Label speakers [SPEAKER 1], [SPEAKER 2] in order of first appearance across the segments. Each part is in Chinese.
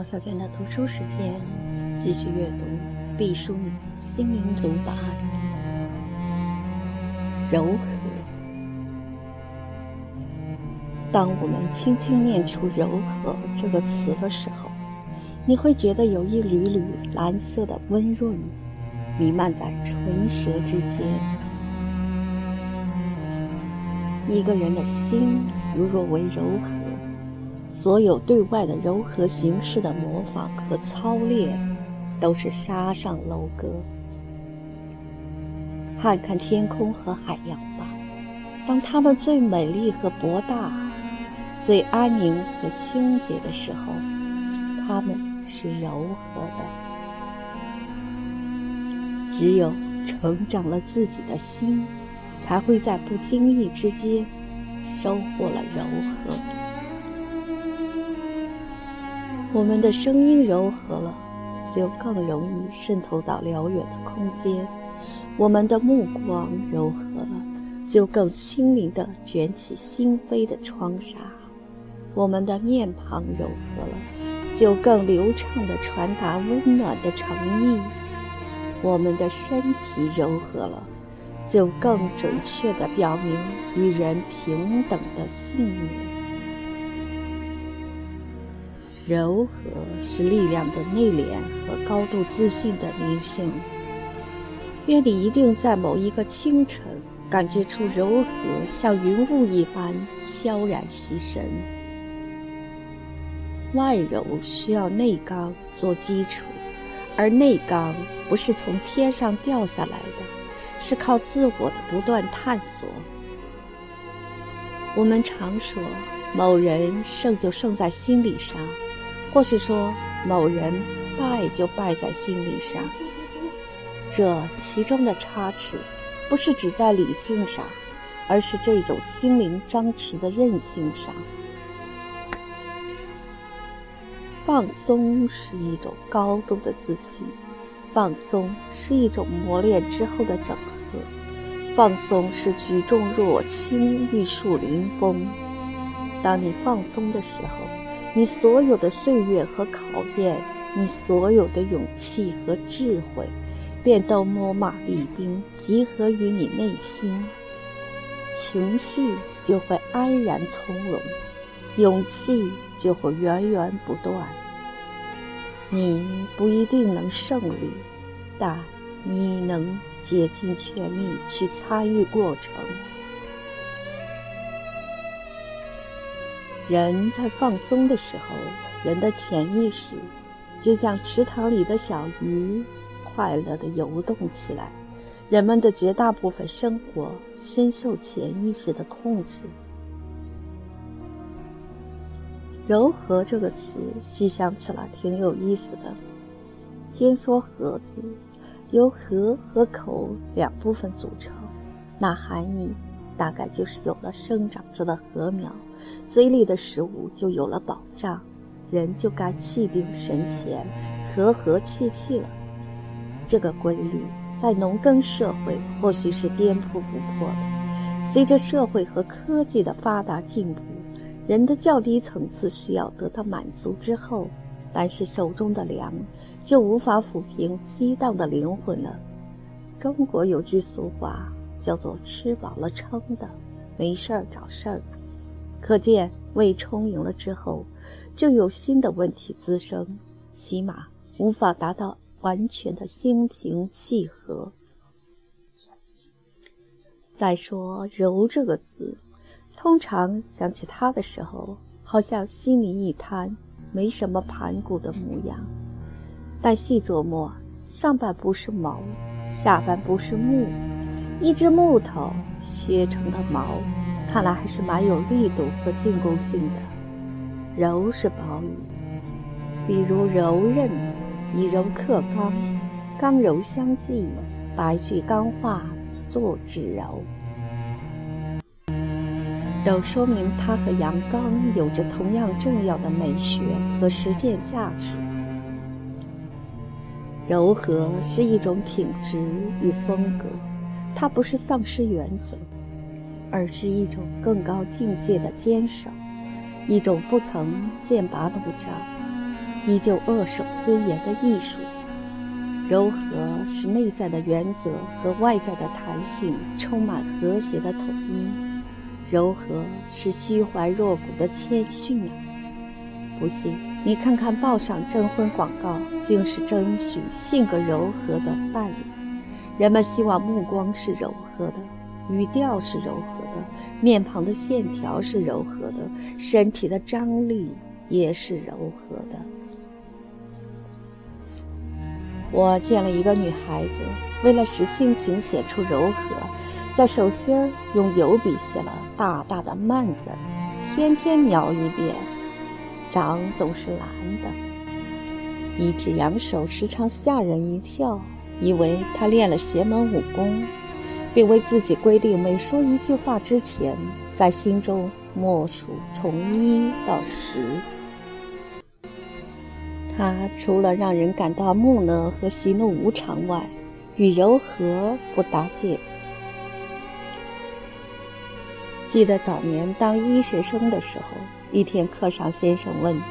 [SPEAKER 1] 毛小娟的读书时间，继续阅读《毕淑敏心灵独白》。柔和。当我们轻轻念出“柔和”这个词的时候，你会觉得有一缕缕蓝色的温润弥漫在唇舌之间。一个人的心如若为柔和。所有对外的柔和形式的模仿和操练，都是沙上楼阁。看看天空和海洋吧，当它们最美丽和博大、最安宁和清洁的时候，它们是柔和的。只有成长了自己的心，才会在不经意之间收获了柔和。我们的声音柔和了，就更容易渗透到辽远的空间；我们的目光柔和了，就更轻灵地卷起心扉的窗纱；我们的面庞柔和了，就更流畅地传达温暖的诚意；我们的身体柔和了，就更准确地表明与人平等的信念。柔和是力量的内敛和高度自信的灵性。愿你一定在某一个清晨，感觉出柔和像云雾一般悄然袭神。外柔需要内刚做基础，而内刚不是从天上掉下来的，是靠自我的不断探索。我们常说，某人胜就胜在心理上。或是说，某人败就败在心理上，这其中的差池，不是指在理性上，而是这种心灵张弛的韧性上。放松是一种高度的自信，放松是一种磨练之后的整合，放松是举重若轻，玉树临风。当你放松的时候。你所有的岁月和考验，你所有的勇气和智慧，便都秣马厉兵，集合于你内心。情绪就会安然从容，勇气就会源源不断。你不一定能胜利，但你能竭尽全力去参与过程。人在放松的时候，人的潜意识就像池塘里的小鱼，快乐地游动起来。人们的绝大部分生活深受潜意识的控制。柔和这个词，细想起来挺有意思的。听说“和”字由核和口两部分组成，那含义。大概就是有了生长着的禾苗，嘴里的食物就有了保障，人就该气定神闲，和和气气了。这个规律在农耕社会或许是颠扑不破的。随着社会和科技的发达进步，人的较低层次需要得到满足之后，但是手中的粮就无法抚平激荡的灵魂了。中国有句俗话。叫做吃饱了撑的，没事儿找事儿。可见胃充盈了之后，就有新的问题滋生，起码无法达到完全的心平气和。再说“柔”这个字，通常想起它的时候，好像心里一瘫，没什么盘古的模样。但细琢磨，上半部是毛，下半部是木。一只木头削成的毛，看来还是蛮有力度和进攻性的。柔是褒义，比如柔韧，以柔克刚，刚柔相济，白驹钢化，作纸柔，都说明它和阳刚有着同样重要的美学和实践价值。柔和是一种品质与风格。它不是丧失原则，而是一种更高境界的坚守，一种不曾剑拔弩张，依旧扼守尊严的艺术。柔和是内在的原则和外在的弹性充满和谐的统一。柔和是虚怀若谷的谦逊啊！不信，你看看报上征婚广告，竟是征询性格柔和的伴侣。人们希望目光是柔和的，语调是柔和的，面庞的线条是柔和的，身体的张力也是柔和的。我见了一个女孩子，为了使性情显出柔和，在手心儿用油笔写了大大的“慢”字儿，天天描一遍，掌总是蓝的，一只扬手时常吓人一跳，以为他练了邪门武功，并为自己规定每说一句话之前，在心中默数从一到十。他除了让人感到木讷和喜怒无常外，与柔和不搭界。记得早年当医学生的时候，一天课上先生问道：“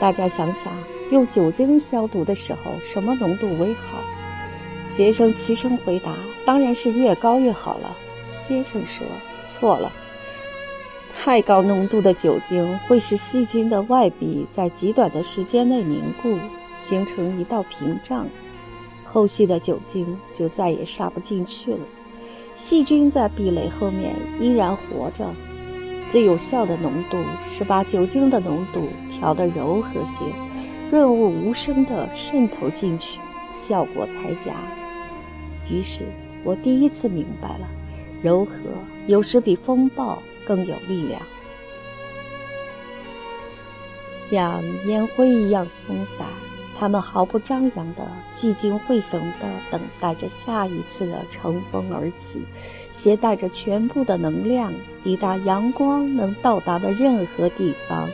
[SPEAKER 1] 大家想想，用酒精消毒的时候，什么浓度为好？”学生齐声回答：“当然是越高越好了。”先生说：“错了。”太高浓度的酒精会使细菌的外壁在极短的时间内凝固，形成一道屏障，后续的酒精就再也杀不进去了。细菌在壁垒后面依然活着。最有效的浓度是把酒精的浓度调得柔和些，润物无声地渗透进去，效果才佳。于是我第一次明白了，柔和有时比风暴。更有力量，像烟灰一样松散。他们毫不张扬的、聚精会神的等待着下一次的乘风而起，携带着全部的能量，抵达阳光能到达的任何地方。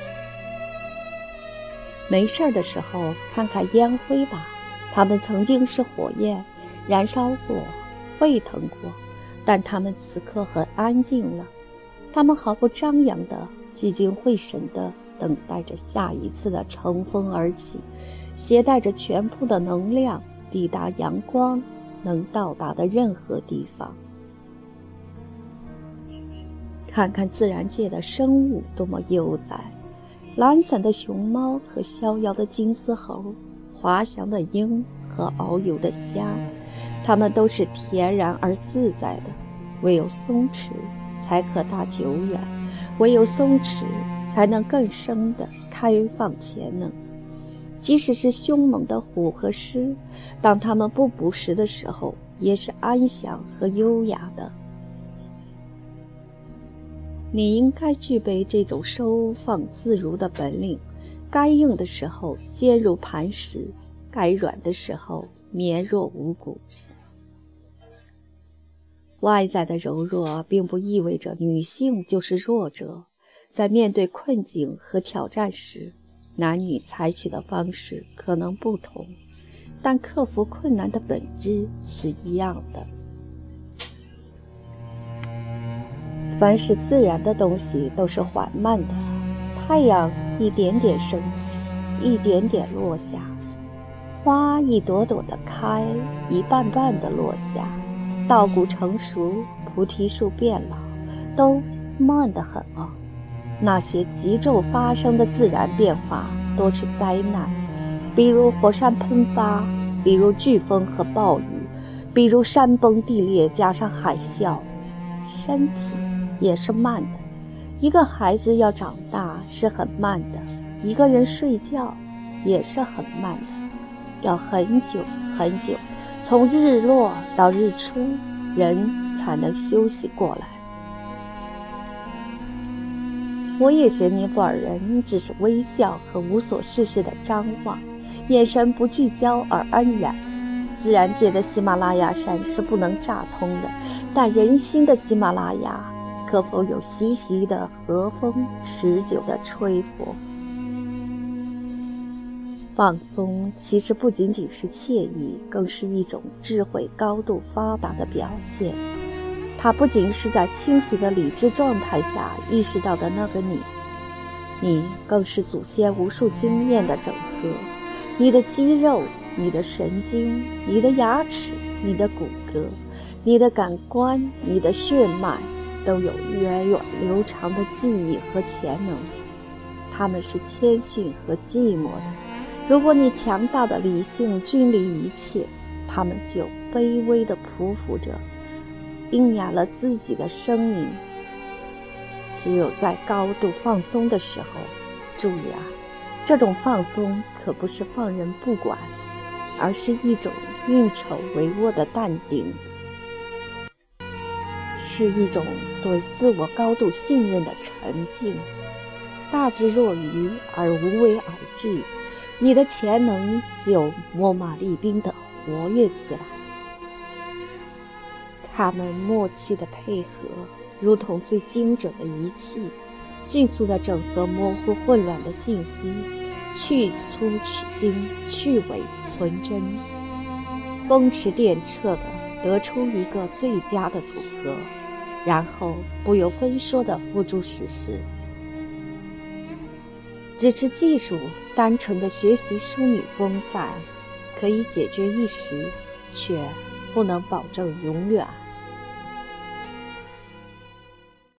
[SPEAKER 1] 没事儿的时候，看看烟灰吧，它们曾经是火焰，燃烧过，沸腾过，但它们此刻很安静了。他们毫不张扬地、聚精会神地等待着下一次的乘风而起，携带着全部的能量抵达阳光能到达的任何地方。看看自然界的生物多么悠哉，懒散的熊猫和逍遥的金丝猴，滑翔的鹰和遨游的虾，它们都是恬然而自在的，唯有松弛。才可大久远，唯有松弛，才能更深的开放潜能。即使是凶猛的虎和狮，当它们不捕食的时候，也是安详和优雅的。你应该具备这种收放自如的本领，该硬的时候坚如磐石，该软的时候绵若无骨。外在的柔弱并不意味着女性就是弱者，在面对困境和挑战时，男女采取的方式可能不同，但克服困难的本质是一样的。凡是自然的东西都是缓慢的，太阳一点点升起，一点点落下；花一朵朵的开，一瓣瓣的落下。稻谷成熟，菩提树变老，都慢得很啊。那些急骤发生的自然变化，多是灾难，比如火山喷发，比如飓风和暴雨，比如山崩地裂加上海啸。身体也是慢的，一个孩子要长大是很慢的，一个人睡觉也是很慢的，要很久很久。从日落到日出，人才能休息过来。我也嫌尼泊尔人只是微笑和无所事事的张望，眼神不聚焦而安然。自然界的喜马拉雅山是不能炸通的，但人心的喜马拉雅，可否有习习的和风，持久的吹拂？放松其实不仅仅是惬意，更是一种智慧高度发达的表现。它不仅是在清醒的理智状态下意识到的那个你，你更是祖先无数经验的整合。你的肌肉、你的神经、你的牙齿、你的骨骼、你的感官、你的血脉，都有源远流长的记忆和潜能。他们是谦逊和寂寞的。如果你强大的理性君临一切，他们就卑微地匍匐着，应哑了自己的声音。只有在高度放松的时候，注意啊，这种放松可不是放任不管，而是一种运筹帷幄的淡定，是一种对自我高度信任的沉静。大智若愚而无为而治，你的潜能就秣马厉兵的活跃起来。他们默契的配合。如同最精准的仪器，迅速地整合模糊混乱的信息，去粗取精，去伪存真，风驰电掣地得出一个最佳的组合，然后不由分说的付诸实施。只是技术，单纯的学习淑女风范，可以解决一时，却不能保证永远。